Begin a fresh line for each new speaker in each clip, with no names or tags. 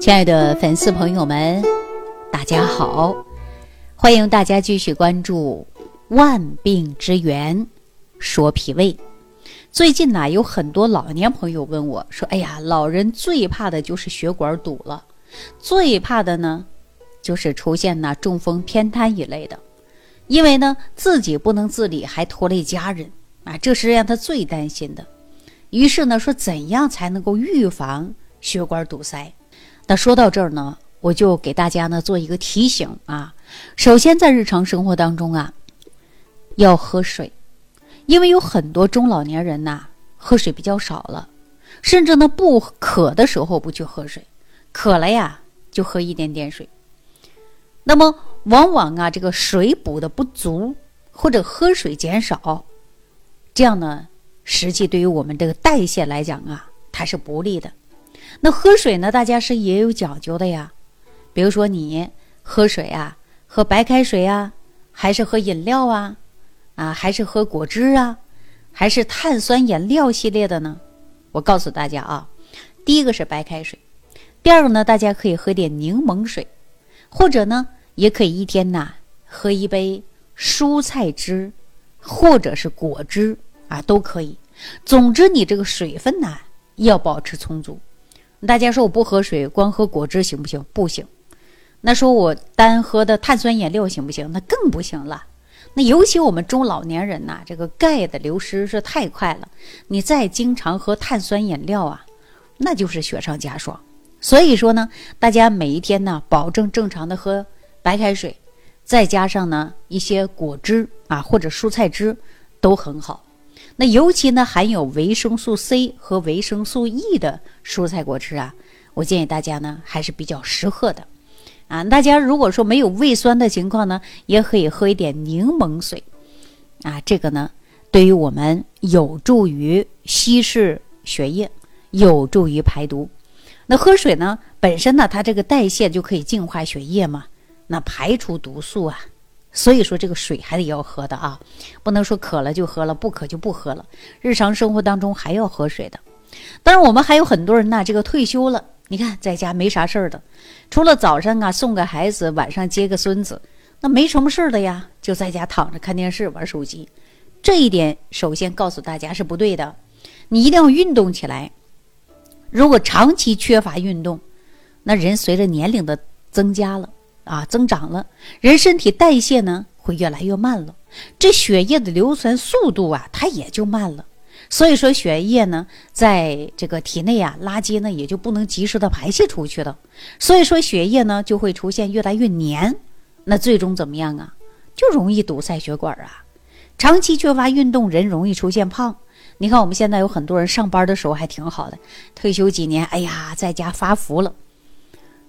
亲爱的粉丝朋友们，大家好！欢迎大家继续关注《万病之源说脾胃》。最近呢，有很多老年朋友问我说：“哎呀，老人最怕的就是血管堵了，最怕的呢，就是出现呢中风、偏瘫一类的，因为呢自己不能自理，还拖累家人啊，这是让他最担心的。于是呢，说怎样才能够预防血管堵塞？”那说到这儿呢，我就给大家呢做一个提醒啊。首先，在日常生活当中啊，要喝水，因为有很多中老年人呐，喝水比较少了，甚至呢不渴的时候不去喝水，渴了呀就喝一点点水。那么往往啊，这个水补的不足，或者喝水减少，这样呢，实际对于我们这个代谢来讲啊，它是不利的。那喝水呢？大家是也有讲究的呀。比如说你喝水啊，喝白开水啊，还是喝饮料啊，啊，还是喝果汁啊，还是碳酸饮料系列的呢？我告诉大家啊，第一个是白开水，第二个呢，大家可以喝点柠檬水，或者呢，也可以一天呐喝一杯蔬菜汁，或者是果汁啊，都可以。总之，你这个水分呢要保持充足。大家说我不喝水，光喝果汁行不行？不行。那说我单喝的碳酸饮料行不行？那更不行了。那尤其我们中老年人呐，这个钙的流失是太快了。你再经常喝碳酸饮料啊，那就是雪上加霜。所以说呢，大家每一天呢，保证正常的喝白开水，再加上呢一些果汁啊或者蔬菜汁，都很好。那尤其呢，含有维生素 C 和维生素 E 的蔬菜果汁啊，我建议大家呢还是比较适合的，啊，大家如果说没有胃酸的情况呢，也可以喝一点柠檬水，啊，这个呢对于我们有助于稀释血液，有助于排毒。那喝水呢本身呢，它这个代谢就可以净化血液嘛，那排除毒素啊。所以说这个水还得要喝的啊，不能说渴了就喝了，不渴就不喝了。日常生活当中还要喝水的。当然，我们还有很多人呢，这个退休了，你看在家没啥事儿的，除了早上啊送个孩子，晚上接个孙子，那没什么事儿的呀，就在家躺着看电视、玩手机。这一点首先告诉大家是不对的，你一定要运动起来。如果长期缺乏运动，那人随着年龄的增加了。啊，增长了，人身体代谢呢会越来越慢了，这血液的流传速度啊，它也就慢了。所以说，血液呢，在这个体内啊，垃圾呢也就不能及时的排泄出去了。所以说，血液呢就会出现越来越黏，那最终怎么样啊？就容易堵塞血管啊。长期缺乏运动，人容易出现胖。你看我们现在有很多人上班的时候还挺好的，退休几年，哎呀，在家发福了，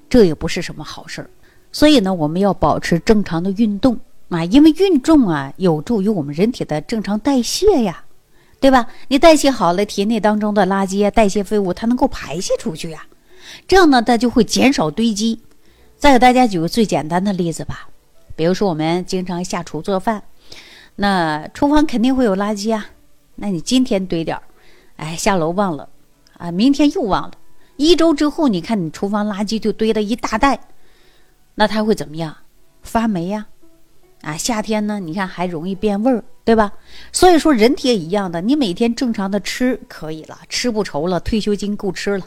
这也不是什么好事儿。所以呢，我们要保持正常的运动啊，因为运动啊有助于我们人体的正常代谢呀，对吧？你代谢好了，体内当中的垃圾、代谢废物它能够排泄出去呀，这样呢，它就会减少堆积。再给大家举个最简单的例子吧，比如说我们经常下厨做饭，那厨房肯定会有垃圾啊，那你今天堆点儿，哎，下楼忘了啊，明天又忘了，一周之后，你看你厨房垃圾就堆了一大袋。那它会怎么样？发霉呀，啊，夏天呢，你看还容易变味儿，对吧？所以说人体也一样的，你每天正常的吃可以了，吃不愁了，退休金够吃了，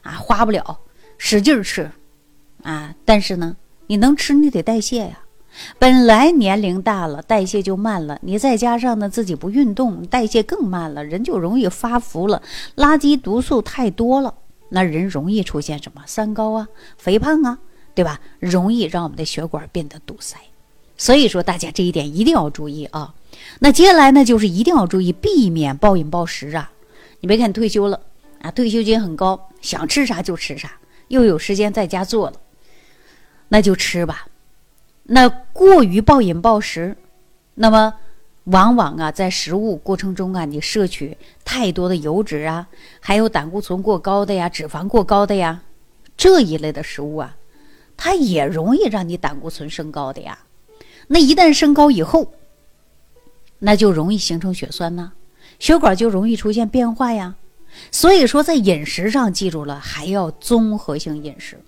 啊，花不了，使劲吃，啊，但是呢，你能吃你得代谢呀。本来年龄大了，代谢就慢了，你再加上呢自己不运动，代谢更慢了，人就容易发福了。垃圾毒素太多了，那人容易出现什么三高啊，肥胖啊。对吧？容易让我们的血管变得堵塞，所以说大家这一点一定要注意啊。那接下来呢，就是一定要注意避免暴饮暴食啊。你别看退休了啊，退休金很高，想吃啥就吃啥，又有时间在家做了，那就吃吧。那过于暴饮暴食，那么往往啊，在食物过程中啊，你摄取太多的油脂啊，还有胆固醇过高的呀，脂肪过高的呀，这一类的食物啊。它也容易让你胆固醇升高的呀，那一旦升高以后，那就容易形成血栓呐，血管就容易出现变化呀。所以说，在饮食上记住了，还要综合性饮食。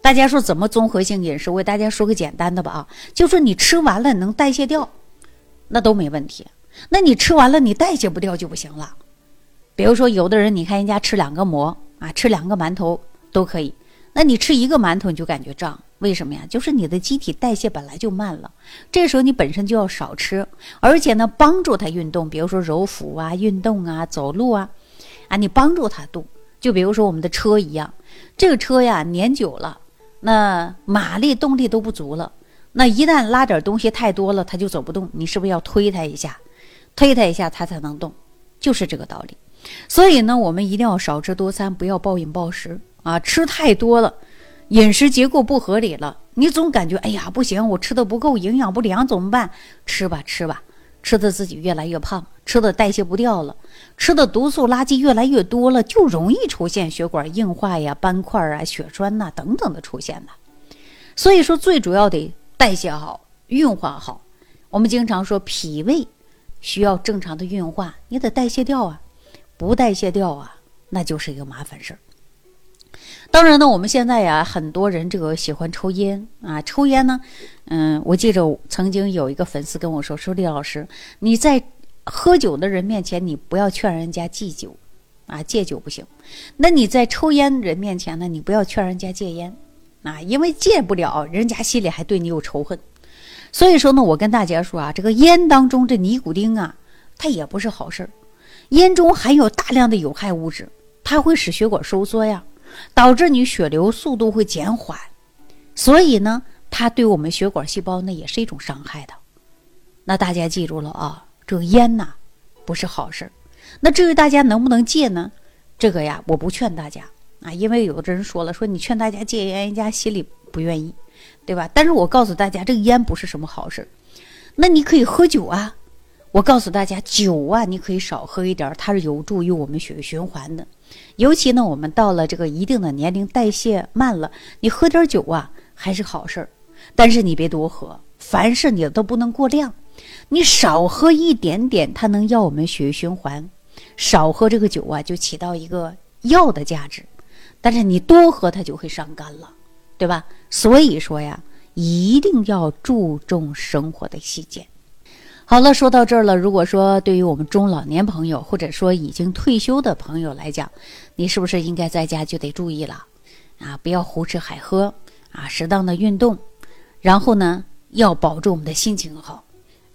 大家说怎么综合性饮食？我给大家说个简单的吧啊，就说你吃完了能代谢掉，那都没问题。那你吃完了你代谢不掉就不行了。比如说有的人，你看人家吃两个馍啊，吃两个馒头都可以。那你吃一个馒头你就感觉胀，为什么呀？就是你的机体代谢本来就慢了，这时候你本身就要少吃，而且呢帮助它运动，比如说揉腹啊、运动啊、走路啊，啊你帮助它动。就比如说我们的车一样，这个车呀年久了，那马力动力都不足了，那一旦拉点东西太多了，它就走不动。你是不是要推它一下，推它一下它才能动？就是这个道理。所以呢，我们一定要少吃多餐，不要暴饮暴食。啊，吃太多了，饮食结构不合理了，你总感觉哎呀不行，我吃的不够，营养不良怎么办？吃吧吃吧，吃的自己越来越胖，吃的代谢不掉了，吃的毒素垃圾越来越多了，就容易出现血管硬化呀、斑块啊、血栓呐等等的出现的。所以说，最主要得代谢好、运化好。我们经常说脾胃需要正常的运化，你得代谢掉啊，不代谢掉啊，那就是一个麻烦事儿。当然呢，我们现在呀，很多人这个喜欢抽烟啊，抽烟呢，嗯，我记着曾经有一个粉丝跟我说，说李老师，你在喝酒的人面前，你不要劝人家忌酒，啊，戒酒不行。那你在抽烟人面前呢，你不要劝人家戒烟，啊，因为戒不了，人家心里还对你有仇恨。所以说呢，我跟大家说啊，这个烟当中这尼古丁啊，它也不是好事儿，烟中含有大量的有害物质，它会使血管收缩呀。导致你血流速度会减缓，所以呢，它对我们血管细胞呢也是一种伤害的。那大家记住了啊，这个烟呐不是好事儿。那至于大家能不能戒呢？这个呀，我不劝大家啊，因为有的人说了，说你劝大家戒烟，人家心里不愿意，对吧？但是我告诉大家，这个烟不是什么好事儿。那你可以喝酒啊。我告诉大家，酒啊，你可以少喝一点，它是有助于我们血液循环的。尤其呢，我们到了这个一定的年龄，代谢慢了，你喝点酒啊，还是好事儿。但是你别多喝，凡事你都不能过量。你少喝一点点，它能要我们血液循环。少喝这个酒啊，就起到一个药的价值。但是你多喝，它就会伤肝了，对吧？所以说呀，一定要注重生活的细节。好了，说到这儿了。如果说对于我们中老年朋友，或者说已经退休的朋友来讲，你是不是应该在家就得注意了啊？不要胡吃海喝啊，适当的运动，然后呢，要保住我们的心情好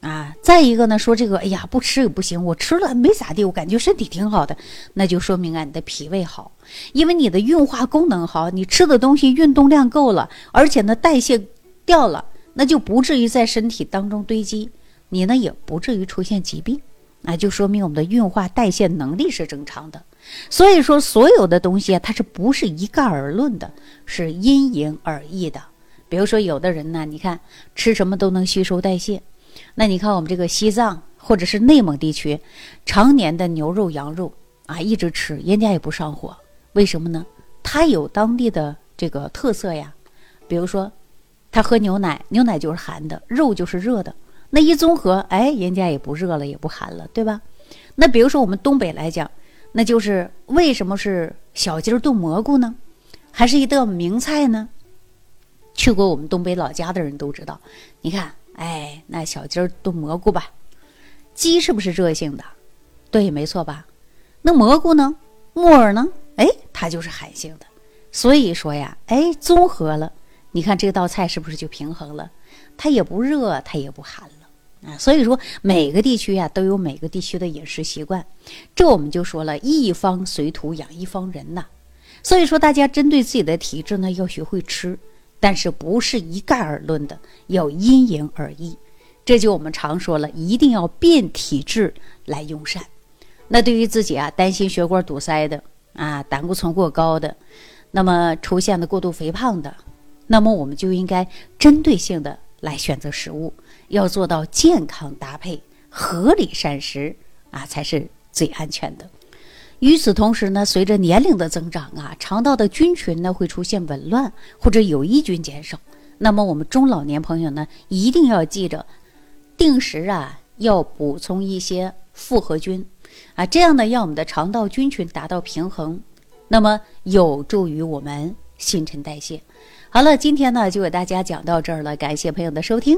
啊。再一个呢，说这个，哎呀，不吃也不行，我吃了没咋地，我感觉身体挺好的，那就说明啊，你的脾胃好，因为你的运化功能好，你吃的东西运动量够了，而且呢，代谢掉了，那就不至于在身体当中堆积。你呢也不至于出现疾病，那就说明我们的运化代谢能力是正常的。所以说，所有的东西啊，它是不是一概而论的，是因人而异的。比如说，有的人呢，你看吃什么都能吸收代谢，那你看我们这个西藏或者是内蒙地区，常年的牛肉、羊肉啊，一直吃，人家也不上火，为什么呢？它有当地的这个特色呀。比如说，他喝牛奶，牛奶就是寒的，肉就是热的。那一综合，哎，人家也不热了，也不寒了，对吧？那比如说我们东北来讲，那就是为什么是小鸡儿炖蘑菇呢？还是一道名菜呢？去过我们东北老家的人都知道。你看，哎，那小鸡儿炖蘑菇吧，鸡是不是热性的？对，没错吧？那蘑菇呢？木耳呢？哎，它就是寒性的。所以说呀，哎，综合了，你看这道菜是不是就平衡了？它也不热，它也不寒了。啊，所以说每个地区呀都有每个地区的饮食习惯，这我们就说了一方水土养一方人呐。所以说大家针对自己的体质呢要学会吃，但是不是一概而论的，要因人而异。这就我们常说了，一定要变体质来用膳。那对于自己啊担心血管堵塞的啊胆固醇过高的，那么出现的过度肥胖的，那么我们就应该针对性的来选择食物。要做到健康搭配、合理膳食啊，才是最安全的。与此同时呢，随着年龄的增长啊，肠道的菌群呢会出现紊乱或者有益菌减少。那么我们中老年朋友呢，一定要记着，定时啊要补充一些复合菌啊，这样呢让我们的肠道菌群达到平衡，那么有助于我们新陈代谢。好了，今天呢就给大家讲到这儿了，感谢朋友的收听。